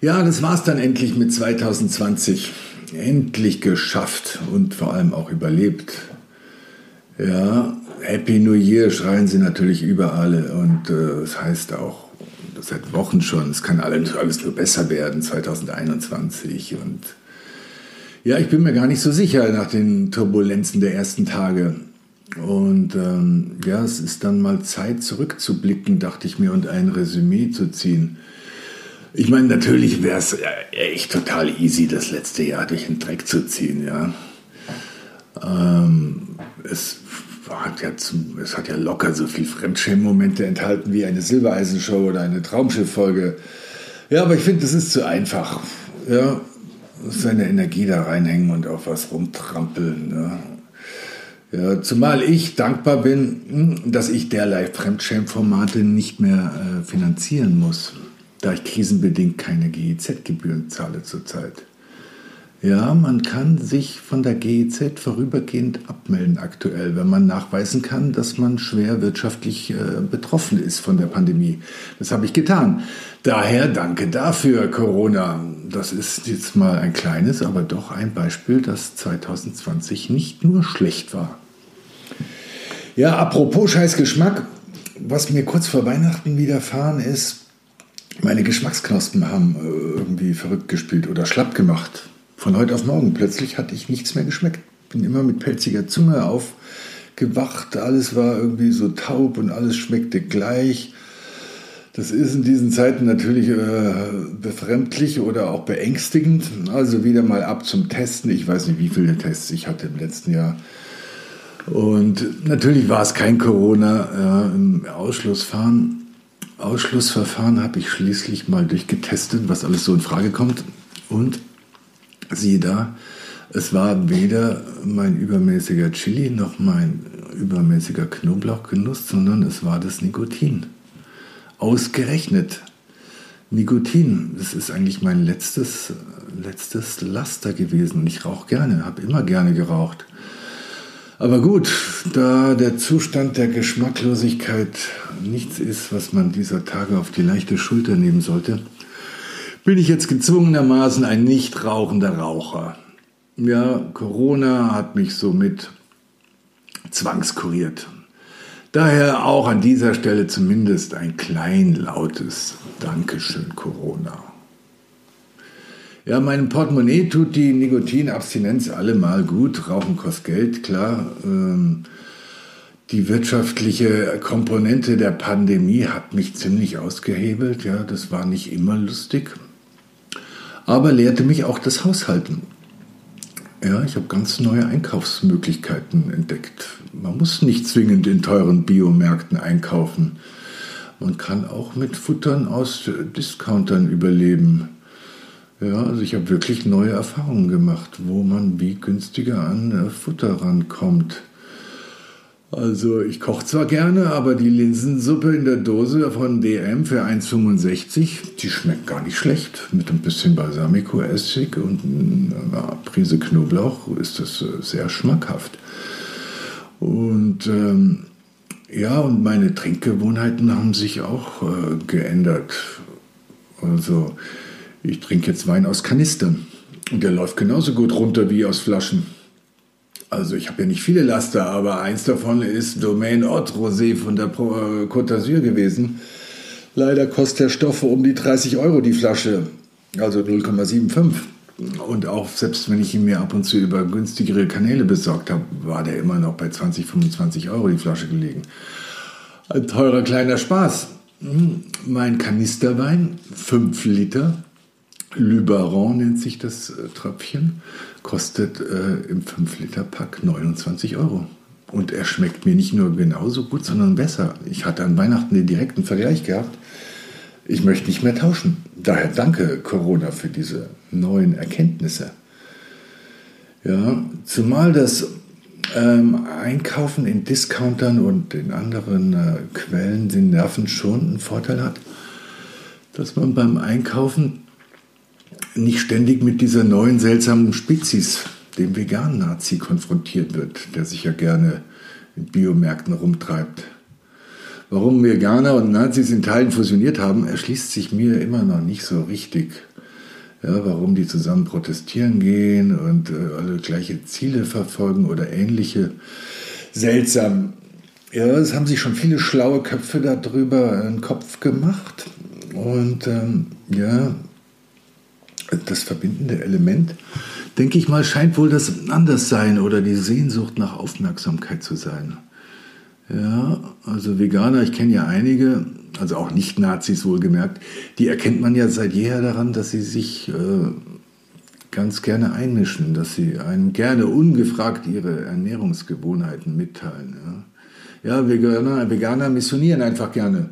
Ja, das war's dann endlich mit 2020. Endlich geschafft und vor allem auch überlebt. Ja, Happy New Year schreien sie natürlich überall und äh, das heißt auch seit Wochen schon, es kann alles, alles nur besser werden 2021 und ja, ich bin mir gar nicht so sicher nach den Turbulenzen der ersten Tage. Und ähm, ja, es ist dann mal Zeit zurückzublicken, dachte ich mir, und ein Resümee zu ziehen. Ich meine, natürlich wäre es echt total easy, das letzte Jahr durch den Dreck zu ziehen, ja. Ähm, es, hat ja zum, es hat ja locker so viel Fremdschämen-Momente enthalten wie eine Silbereisen-Show oder eine Traumschiff-Folge. Ja, aber ich finde, das ist zu einfach. Ja, seine Energie da reinhängen und auf was rumtrampeln. Ja. Ja, zumal ich dankbar bin, hm, dass ich derlei Fremdschämformate nicht mehr äh, finanzieren muss, da ich krisenbedingt keine GEZ-Gebühren zahle zurzeit. Ja, man kann sich von der GEZ vorübergehend abmelden aktuell, wenn man nachweisen kann, dass man schwer wirtschaftlich äh, betroffen ist von der Pandemie. Das habe ich getan. Daher danke dafür, Corona. Das ist jetzt mal ein kleines, aber doch ein Beispiel, dass 2020 nicht nur schlecht war. Ja, apropos Scheißgeschmack, was mir kurz vor Weihnachten widerfahren ist, meine Geschmacksknospen haben äh, irgendwie verrückt gespielt oder schlapp gemacht. Von heute auf morgen plötzlich hatte ich nichts mehr geschmeckt. Bin immer mit pelziger Zunge aufgewacht. Alles war irgendwie so taub und alles schmeckte gleich. Das ist in diesen Zeiten natürlich äh, befremdlich oder auch beängstigend. Also wieder mal ab zum Testen. Ich weiß nicht, wie viele Tests ich hatte im letzten Jahr. Und natürlich war es kein Corona ja, im Ausschlussfahren. Ausschlussverfahren habe ich schließlich mal durchgetestet, was alles so in Frage kommt. Und siehe da, es war weder mein übermäßiger Chili noch mein übermäßiger Knoblauchgenuss, sondern es war das Nikotin. Ausgerechnet. Nikotin, das ist eigentlich mein letztes, letztes Laster gewesen. Ich rauche gerne, habe immer gerne geraucht. Aber gut, da der Zustand der Geschmacklosigkeit nichts ist, was man dieser Tage auf die leichte Schulter nehmen sollte, bin ich jetzt gezwungenermaßen ein nicht rauchender Raucher. Ja, Corona hat mich somit zwangskuriert. Daher auch an dieser Stelle zumindest ein kleinlautes Dankeschön, Corona. Ja, meinem Portemonnaie tut die Nikotinabstinenz allemal gut. Rauchen kostet Geld, klar. Ähm, die wirtschaftliche Komponente der Pandemie hat mich ziemlich ausgehebelt. Ja, das war nicht immer lustig. Aber lehrte mich auch das Haushalten. Ja, ich habe ganz neue Einkaufsmöglichkeiten entdeckt. Man muss nicht zwingend in teuren Biomärkten einkaufen. Man kann auch mit Futtern aus Discountern überleben. Ja, also ich habe wirklich neue Erfahrungen gemacht, wo man wie günstiger an äh, Futter rankommt. Also ich koche zwar gerne, aber die Linsensuppe in der Dose von DM für 1,65, die schmeckt gar nicht schlecht. Mit ein bisschen Balsamico-Essig und einer Prise Knoblauch ist das äh, sehr schmackhaft. Und ähm, ja, und meine Trinkgewohnheiten haben sich auch äh, geändert. Also ich trinke jetzt Wein aus Kanistern und der läuft genauso gut runter wie aus Flaschen. Also ich habe ja nicht viele Laster, aber eins davon ist Domaine Haute Rosé von der äh, Côte d'Azur gewesen. Leider kostet der Stoff um die 30 Euro die Flasche, also 0,75. Und auch selbst wenn ich ihn mir ab und zu über günstigere Kanäle besorgt habe, war der immer noch bei 20, 25 Euro die Flasche gelegen. Ein teurer kleiner Spaß. Hm, mein Kanisterwein, 5 Liter, Luberon nennt sich das äh, Tröpfchen, kostet äh, im 5-Liter-Pack 29 Euro. Und er schmeckt mir nicht nur genauso gut, sondern besser. Ich hatte an Weihnachten den direkten Vergleich gehabt. Ich möchte nicht mehr tauschen. Daher danke Corona für diese neuen Erkenntnisse. Ja, zumal das ähm, Einkaufen in Discountern und in anderen äh, Quellen den Nerven schon einen Vorteil hat, dass man beim Einkaufen nicht ständig mit dieser neuen seltsamen Spezies, dem veganen Nazi, konfrontiert wird, der sich ja gerne in Biomärkten rumtreibt. Warum Veganer und Nazis in Teilen fusioniert haben, erschließt sich mir immer noch nicht so richtig. Ja, warum die zusammen protestieren gehen und äh, alle gleiche Ziele verfolgen oder ähnliche. Seltsam. Ja, es haben sich schon viele schlaue Köpfe darüber einen Kopf gemacht. Und ähm, ja, das verbindende Element, denke ich mal, scheint wohl das Anderssein oder die Sehnsucht nach Aufmerksamkeit zu sein. Ja, also Veganer, ich kenne ja einige, also auch Nicht-Nazis wohlgemerkt, die erkennt man ja seit jeher daran, dass sie sich äh, ganz gerne einmischen, dass sie einem gerne ungefragt ihre Ernährungsgewohnheiten mitteilen. Ja, ja Veganer, Veganer missionieren einfach gerne.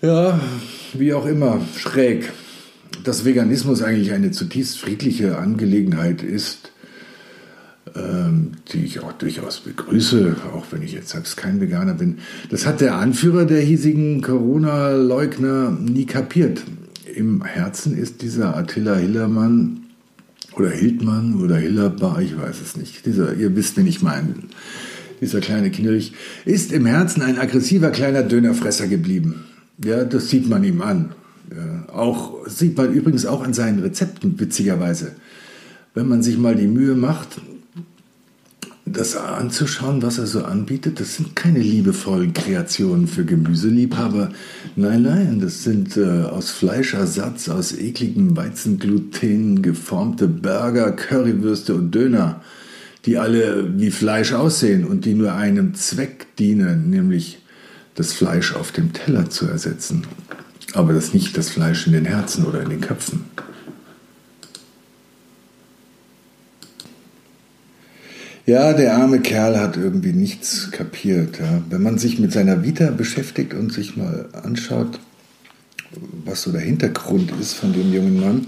Ja, wie auch immer, schräg. Dass Veganismus eigentlich eine zutiefst friedliche Angelegenheit ist, ähm, die ich auch durchaus begrüße, auch wenn ich jetzt selbst kein Veganer bin. Das hat der Anführer der hiesigen Corona-Leugner nie kapiert. Im Herzen ist dieser Attila Hillermann oder Hildmann oder Hillerbar, ich weiß es nicht. Dieser, ihr wisst, wen ich meine. Dieser kleine Kinderlich ist im Herzen ein aggressiver kleiner Dönerfresser geblieben. Ja, das sieht man ihm an. Ja, auch sieht man übrigens auch an seinen Rezepten witzigerweise. Wenn man sich mal die Mühe macht, das anzuschauen, was er so anbietet, das sind keine liebevollen Kreationen für Gemüseliebhaber. Nein, nein, das sind äh, aus Fleischersatz, aus ekligem Weizengluten geformte Burger, Currywürste und Döner, die alle wie Fleisch aussehen und die nur einem Zweck dienen, nämlich das Fleisch auf dem Teller zu ersetzen. Aber das nicht das Fleisch in den Herzen oder in den Köpfen. Ja, der arme Kerl hat irgendwie nichts kapiert. Ja. Wenn man sich mit seiner Vita beschäftigt und sich mal anschaut, was so der Hintergrund ist von dem jungen Mann,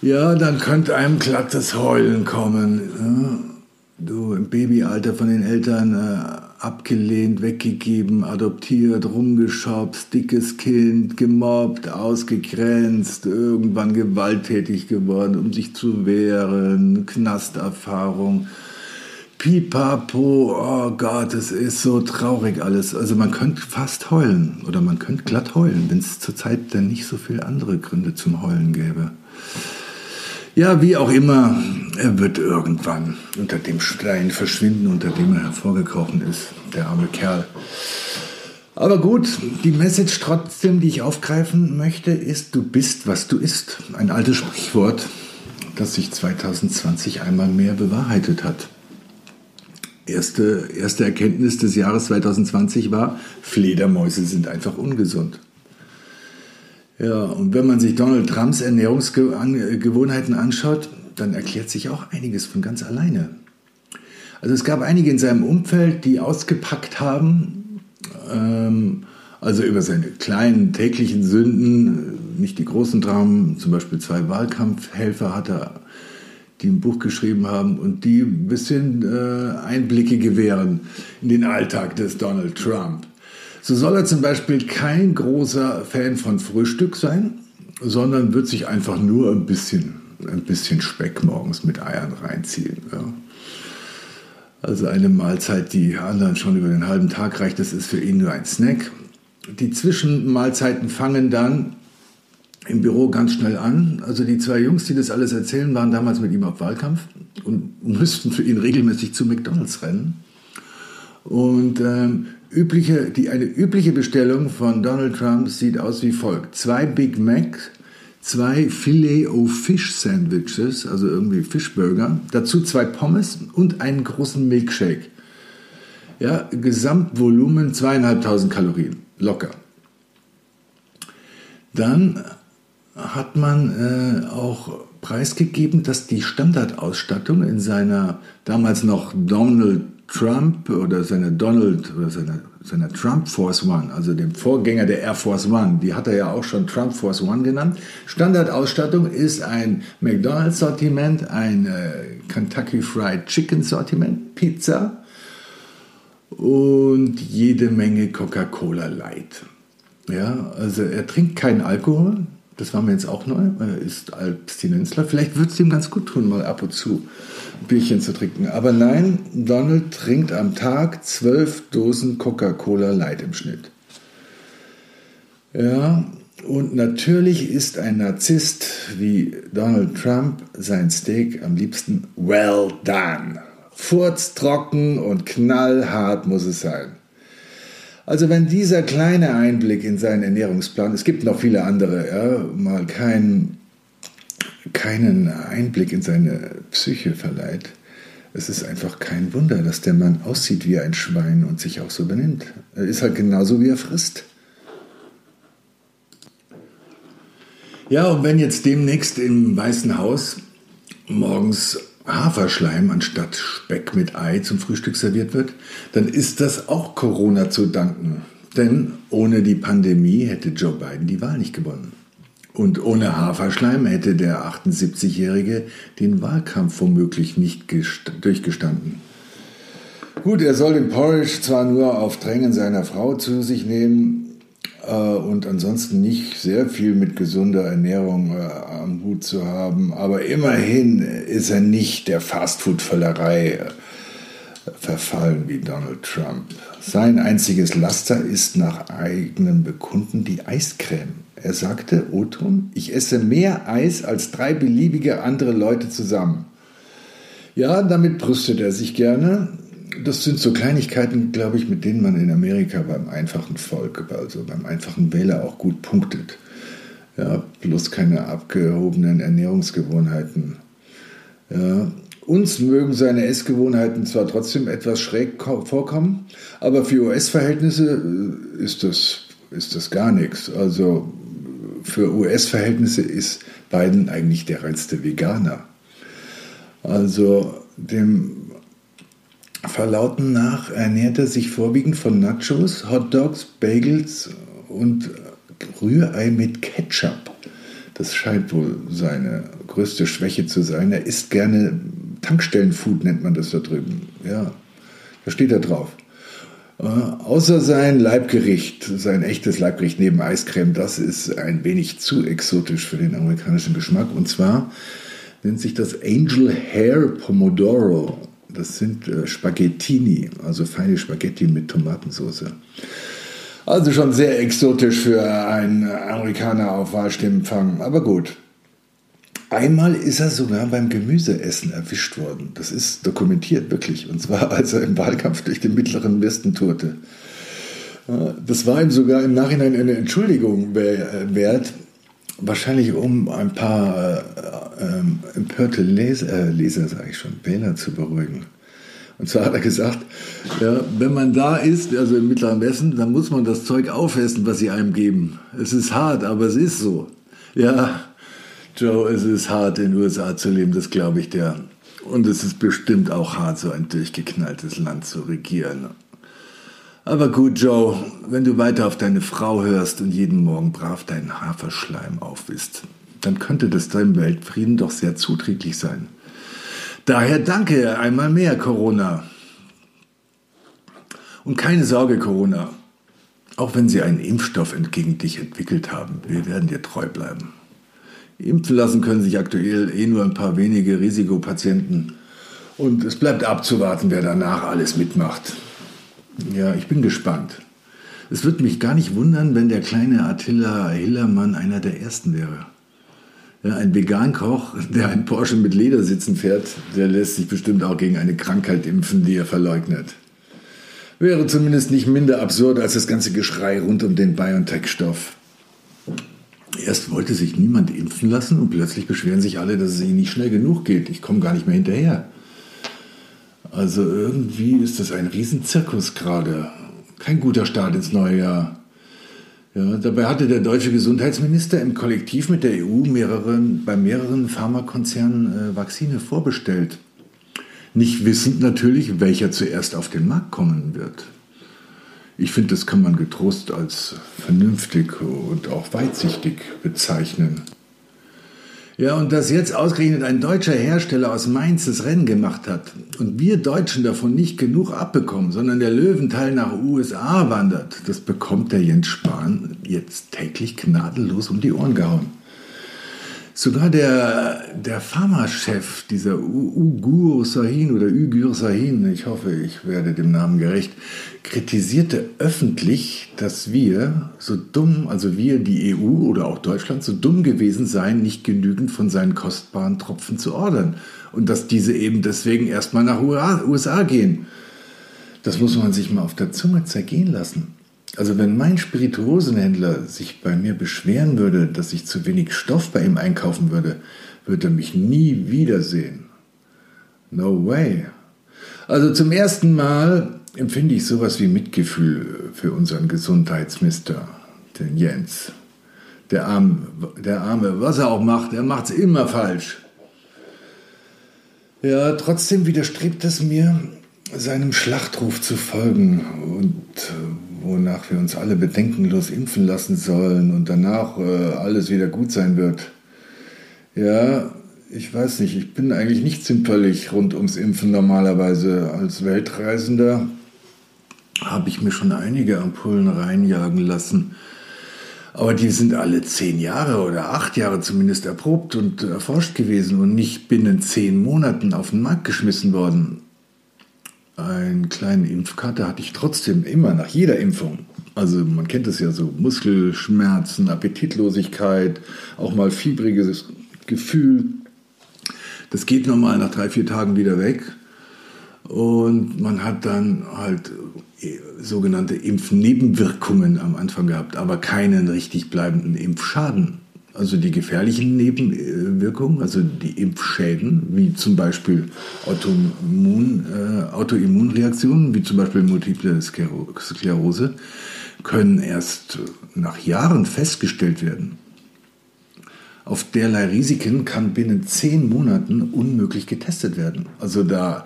ja, dann könnte einem glattes Heulen kommen. Ja. Du im Babyalter von den Eltern äh, abgelehnt, weggegeben, adoptiert, rumgeschopst, dickes Kind, gemobbt, ausgegrenzt, irgendwann gewalttätig geworden, um sich zu wehren, Knasterfahrung Pipapo, oh Gott, es ist so traurig alles. Also man könnte fast heulen oder man könnte glatt heulen, wenn es zurzeit dann nicht so viele andere Gründe zum Heulen gäbe. Ja, wie auch immer, er wird irgendwann unter dem Stein verschwinden, unter dem er hervorgekrochen ist, der arme Kerl. Aber gut, die Message trotzdem, die ich aufgreifen möchte, ist, du bist, was du isst. Ein altes Sprichwort, das sich 2020 einmal mehr bewahrheitet hat erste, erste Erkenntnis des Jahres 2020 war, Fledermäuse sind einfach ungesund. Ja, und wenn man sich Donald Trumps Ernährungsgewohnheiten anschaut, dann erklärt sich auch einiges von ganz alleine. Also es gab einige in seinem Umfeld, die ausgepackt haben, ähm, also über seine kleinen täglichen Sünden, nicht die großen Dramen, zum Beispiel zwei Wahlkampfhelfer hat er die ein Buch geschrieben haben und die ein bisschen äh, Einblicke gewähren in den Alltag des Donald Trump. So soll er zum Beispiel kein großer Fan von Frühstück sein, sondern wird sich einfach nur ein bisschen, ein bisschen Speck morgens mit Eiern reinziehen. Ja. Also eine Mahlzeit, die anderen schon über den halben Tag reicht, das ist für ihn nur ein Snack. Die Zwischenmahlzeiten fangen dann im Büro ganz schnell an. Also die zwei Jungs, die das alles erzählen, waren damals mit ihm auf Wahlkampf und müssten für ihn regelmäßig zu McDonald's rennen. Und ähm, übliche, die, eine übliche Bestellung von Donald Trump sieht aus wie folgt. Zwei Big Macs, zwei Filet-O-Fish-Sandwiches, also irgendwie Fischburger, dazu zwei Pommes und einen großen Milkshake. Ja, Gesamtvolumen zweieinhalbtausend Kalorien, locker. Dann hat man äh, auch preisgegeben, dass die Standardausstattung in seiner damals noch Donald Trump oder seiner Donald oder seiner, seiner Trump Force One, also dem Vorgänger der Air Force One, die hat er ja auch schon Trump Force One genannt. Standardausstattung ist ein McDonald's Sortiment, ein äh, Kentucky Fried Chicken Sortiment, Pizza und jede Menge Coca-Cola Light. Ja, also er trinkt keinen Alkohol, das war mir jetzt auch neu, er ist Abstinenzler. Vielleicht würde es ihm ganz gut tun, mal ab und zu ein Bierchen zu trinken. Aber nein, Donald trinkt am Tag zwölf Dosen Coca-Cola Light im Schnitt. Ja, und natürlich ist ein Narzisst wie Donald Trump sein Steak am liebsten well done. Furztrocken und knallhart muss es sein. Also wenn dieser kleine Einblick in seinen Ernährungsplan, es gibt noch viele andere, ja, mal kein, keinen Einblick in seine Psyche verleiht, es ist einfach kein Wunder, dass der Mann aussieht wie ein Schwein und sich auch so benimmt. Er ist halt genauso, wie er frisst. Ja, und wenn jetzt demnächst im Weißen Haus morgens Haferschleim anstatt Speck mit Ei zum Frühstück serviert wird, dann ist das auch Corona zu danken. Denn ohne die Pandemie hätte Joe Biden die Wahl nicht gewonnen. Und ohne Haferschleim hätte der 78-Jährige den Wahlkampf womöglich nicht durchgestanden. Gut, er soll den Porridge zwar nur auf Drängen seiner Frau zu sich nehmen, und ansonsten nicht sehr viel mit gesunder Ernährung äh, am Hut zu haben. Aber immerhin ist er nicht der Fastfood-Völlerei äh, verfallen wie Donald Trump. Sein einziges Laster ist nach eigenem Bekunden die Eiscreme. Er sagte, Oton, ich esse mehr Eis als drei beliebige andere Leute zusammen. Ja, damit brüstet er sich gerne das sind so Kleinigkeiten, glaube ich, mit denen man in Amerika beim einfachen Volk, also beim einfachen Wähler auch gut punktet. Ja, bloß keine abgehobenen Ernährungsgewohnheiten. Ja, uns mögen seine Essgewohnheiten zwar trotzdem etwas schräg vorkommen, aber für US-Verhältnisse äh, ist das, ist das gar nichts. Also für US-Verhältnisse ist Biden eigentlich der reinste Veganer. Also dem Verlauten nach ernährt er sich vorwiegend von Nachos, Hotdogs, Bagels und Rührei mit Ketchup. Das scheint wohl seine größte Schwäche zu sein. Er isst gerne Tankstellenfood, nennt man das da drüben. Ja, da steht er drauf. Äh, außer sein Leibgericht, sein echtes Leibgericht neben Eiscreme, das ist ein wenig zu exotisch für den amerikanischen Geschmack. Und zwar nennt sich das Angel Hair Pomodoro. Das sind äh, Spaghettini, also feine Spaghetti mit Tomatensauce. Also schon sehr exotisch für einen Amerikaner auf Wahlstimmenfang, aber gut. Einmal ist er sogar beim Gemüseessen erwischt worden. Das ist dokumentiert, wirklich. Und zwar, als er im Wahlkampf durch den Mittleren Westen tourte. Äh, das war ihm sogar im Nachhinein eine Entschuldigung äh, wert, wahrscheinlich um ein paar ähm, empörte Leser, äh, Leser sage ich schon, Wähler zu beruhigen. Und zwar hat er gesagt, ja, wenn man da ist, also im Mittleren Westen, dann muss man das Zeug aufessen, was sie einem geben. Es ist hart, aber es ist so. Ja, Joe, es ist hart, in den USA zu leben, das glaube ich dir. Und es ist bestimmt auch hart, so ein durchgeknalltes Land zu regieren. Aber gut, Joe, wenn du weiter auf deine Frau hörst und jeden Morgen brav deinen Haferschleim aufwisst, dann könnte das deinem Weltfrieden doch sehr zuträglich sein. Daher danke einmal mehr, Corona. Und keine Sorge, Corona. Auch wenn sie einen Impfstoff entgegen dich entwickelt haben, wir werden dir treu bleiben. Impfen lassen können sich aktuell eh nur ein paar wenige Risikopatienten. Und es bleibt abzuwarten, wer danach alles mitmacht. Ja, ich bin gespannt. Es würde mich gar nicht wundern, wenn der kleine Attila Hillermann einer der Ersten wäre. Ja, ein Vegankoch, der ein Porsche mit Ledersitzen fährt, der lässt sich bestimmt auch gegen eine Krankheit impfen, die er verleugnet. Wäre zumindest nicht minder absurd als das ganze Geschrei rund um den BioNTech-Stoff. Erst wollte sich niemand impfen lassen und plötzlich beschweren sich alle, dass es ihnen nicht schnell genug geht. Ich komme gar nicht mehr hinterher. Also irgendwie ist das ein Riesenzirkus gerade. Kein guter Start ins neue Jahr. Ja, dabei hatte der deutsche Gesundheitsminister im Kollektiv mit der EU mehreren, bei mehreren Pharmakonzernen äh, Vakzine vorbestellt. Nicht wissend natürlich, welcher zuerst auf den Markt kommen wird. Ich finde, das kann man getrost als vernünftig und auch weitsichtig bezeichnen. Ja, und dass jetzt ausgerechnet ein deutscher Hersteller aus Mainz das Rennen gemacht hat und wir Deutschen davon nicht genug abbekommen, sondern der Löwenteil nach USA wandert, das bekommt der Jens Spahn jetzt täglich gnadenlos um die Ohren gehauen. Sogar der, der Pharmachef, dieser Ugur Sahin oder Ugur Sahin, ich hoffe, ich werde dem Namen gerecht, kritisierte öffentlich, dass wir so dumm, also wir, die EU oder auch Deutschland, so dumm gewesen seien, nicht genügend von seinen kostbaren Tropfen zu ordern. Und dass diese eben deswegen erstmal nach USA gehen. Das muss man sich mal auf der Zunge zergehen lassen. Also wenn mein Spirituosenhändler sich bei mir beschweren würde, dass ich zu wenig Stoff bei ihm einkaufen würde, würde er mich nie wiedersehen. No way. Also zum ersten Mal empfinde ich sowas wie Mitgefühl für unseren Gesundheitsmister, den Jens. Der Arme, der Arme, was er auch macht, er macht es immer falsch. Ja, trotzdem widerstrebt es mir, seinem Schlachtruf zu folgen und wonach wir uns alle bedenkenlos impfen lassen sollen und danach äh, alles wieder gut sein wird. Ja, ich weiß nicht, ich bin eigentlich nicht zimperlich rund ums Impfen normalerweise. Als Weltreisender habe ich mir schon einige Ampullen reinjagen lassen. Aber die sind alle zehn Jahre oder acht Jahre zumindest erprobt und erforscht gewesen und nicht binnen zehn Monaten auf den Markt geschmissen worden einen kleinen Impfkarte hatte ich trotzdem immer nach jeder Impfung. Also man kennt es ja so, Muskelschmerzen, Appetitlosigkeit, auch mal fiebriges Gefühl. Das geht normal nach drei, vier Tagen wieder weg. Und man hat dann halt äh, sogenannte Impfnebenwirkungen am Anfang gehabt, aber keinen richtig bleibenden Impfschaden. Also die gefährlichen Nebenwirkungen, also die Impfschäden, wie zum Beispiel Autoimmun, äh, Autoimmunreaktionen, wie zum Beispiel Multiple Sklerose, können erst nach Jahren festgestellt werden. Auf derlei Risiken kann binnen zehn Monaten unmöglich getestet werden. Also da,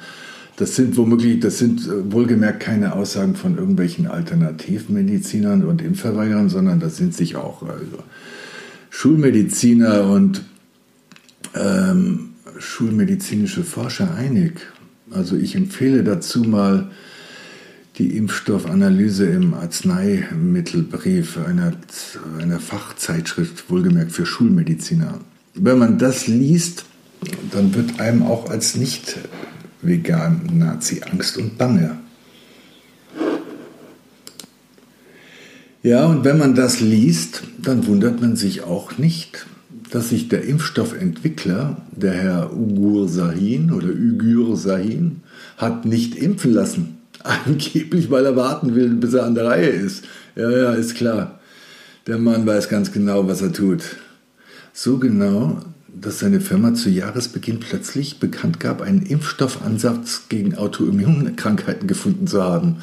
das sind womöglich, das sind äh, wohlgemerkt keine Aussagen von irgendwelchen Alternativmedizinern und Impfverweigerern, sondern das sind sich auch also, Schulmediziner und ähm, schulmedizinische Forscher einig. Also ich empfehle dazu mal die Impfstoffanalyse im Arzneimittelbrief einer, einer Fachzeitschrift, wohlgemerkt für Schulmediziner. Wenn man das liest, dann wird einem auch als Nicht-Vegan-Nazi Angst und Bange. Ja, und wenn man das liest, dann wundert man sich auch nicht, dass sich der Impfstoffentwickler, der Herr Ugur Sahin oder Ugur Sahin, hat nicht impfen lassen. Angeblich, weil er warten will, bis er an der Reihe ist. Ja, ja, ist klar. Der Mann weiß ganz genau, was er tut. So genau, dass seine Firma zu Jahresbeginn plötzlich bekannt gab, einen Impfstoffansatz gegen Autoimmunkrankheiten gefunden zu haben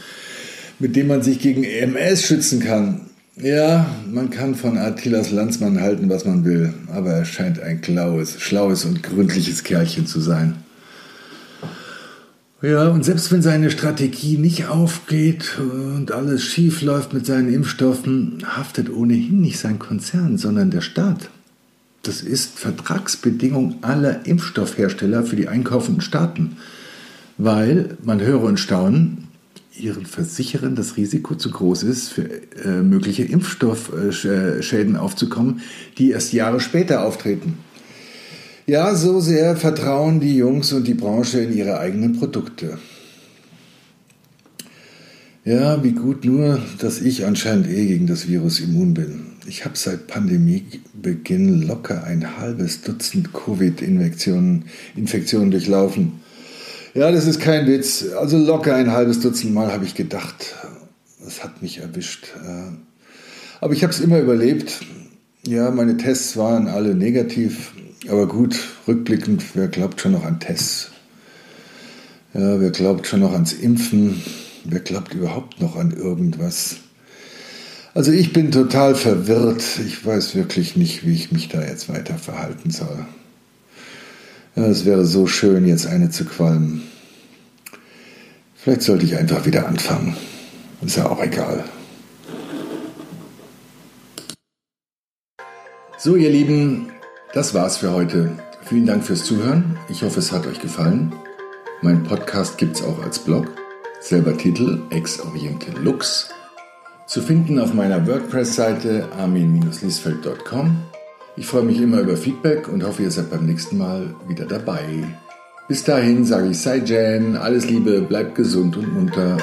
mit dem man sich gegen EMS schützen kann. Ja, man kann von Attilas Landsmann halten, was man will, aber er scheint ein klaues, schlaues und gründliches Kerlchen zu sein. Ja, und selbst wenn seine Strategie nicht aufgeht und alles schief läuft mit seinen Impfstoffen, haftet ohnehin nicht sein Konzern, sondern der Staat. Das ist Vertragsbedingung aller Impfstoffhersteller für die einkaufenden Staaten. Weil, man höre und staunen, ihren Versicherern das Risiko zu groß ist, für äh, mögliche Impfstoffschäden aufzukommen, die erst Jahre später auftreten. Ja, so sehr vertrauen die Jungs und die Branche in ihre eigenen Produkte. Ja, wie gut nur, dass ich anscheinend eh gegen das Virus immun bin. Ich habe seit Pandemiebeginn locker ein halbes Dutzend Covid-Infektionen Infektionen durchlaufen. Ja, das ist kein Witz. Also locker ein halbes Dutzend Mal habe ich gedacht, das hat mich erwischt. Aber ich habe es immer überlebt. Ja, meine Tests waren alle negativ. Aber gut, rückblickend, wer glaubt schon noch an Tests? Ja, wer glaubt schon noch ans Impfen? Wer glaubt überhaupt noch an irgendwas? Also ich bin total verwirrt. Ich weiß wirklich nicht, wie ich mich da jetzt weiter verhalten soll. Ja, es wäre so schön, jetzt eine zu qualmen. Vielleicht sollte ich einfach wieder anfangen. Ist ja auch egal. So, ihr Lieben, das war's für heute. Vielen Dank fürs Zuhören. Ich hoffe, es hat euch gefallen. Mein Podcast gibt's auch als Blog. Selber Titel Ex-Oriente Lux. Zu finden auf meiner WordPress-Seite armin-liesfeld.com. Ich freue mich immer über Feedback und hoffe, ihr seid beim nächsten Mal wieder dabei. Bis dahin sage ich Sei Jan, alles Liebe, bleibt gesund und munter.